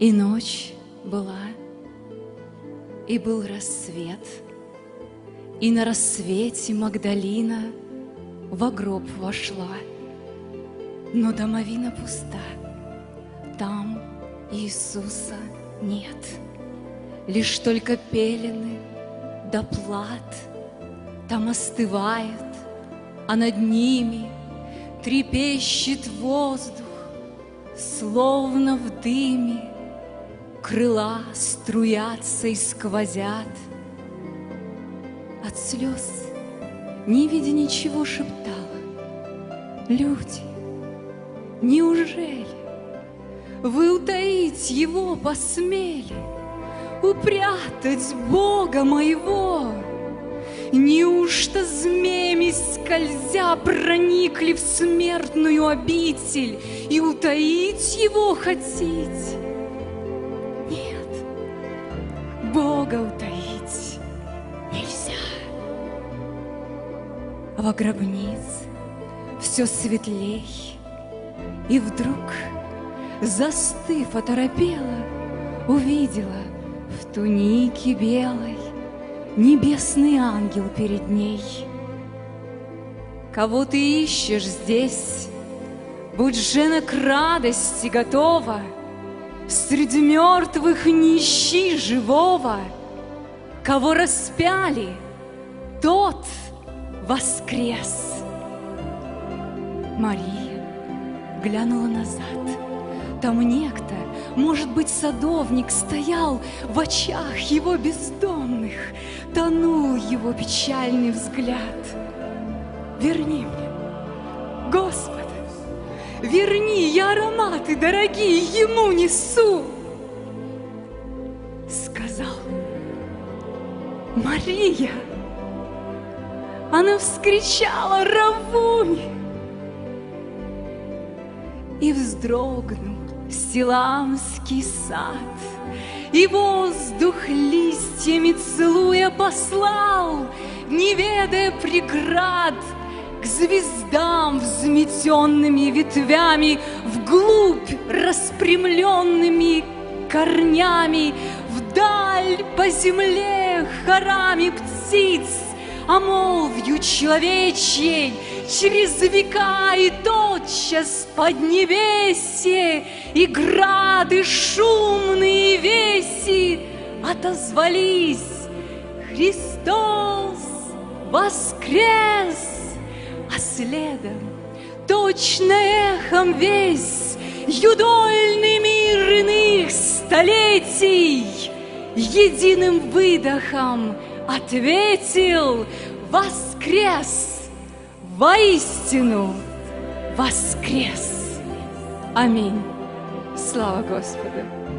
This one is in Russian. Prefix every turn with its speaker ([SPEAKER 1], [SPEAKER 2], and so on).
[SPEAKER 1] И ночь была, и был рассвет, И на рассвете Магдалина во гроб вошла. Но домовина пуста, там Иисуса нет. Лишь только пелены да плат Там остывает, а над ними Трепещет воздух, словно в дыме Крыла струятся и сквозят. От слез, не видя ничего, шептала. Люди, неужели вы утаить его посмели, Упрятать Бога моего? Неужто змеями скользя проникли в смертную обитель И утаить его хотите? Бога утаить нельзя. А во гробнице все светлей, и вдруг, застыв, оторопела, увидела в тунике белой небесный ангел перед ней. Кого ты ищешь здесь? Будь жена к радости готова — Среди мертвых не ищи живого, Кого распяли, тот воскрес. Мария глянула назад. Там некто, может быть, садовник, стоял в очах его бездомных, тонул его печальный взгляд. Верни мне, Господи, Верни, я ароматы дорогие ему несу. Сказал Мария. Она вскричала Равуни. И вздрогнул Силамский сад, И воздух листьями целуя послал, Не ведая преград — к звездам взметенными ветвями, Вглубь распрямленными корнями, Вдаль по земле хорами птиц, А молвью человечьей через века И тотчас поднебесье, И грады шумные веси Отозвались Христос воскрес! А следом точно эхом весь юдольный мир иных столетий единым выдохом ответил воскрес, воистину воскрес. Аминь. Слава Господу!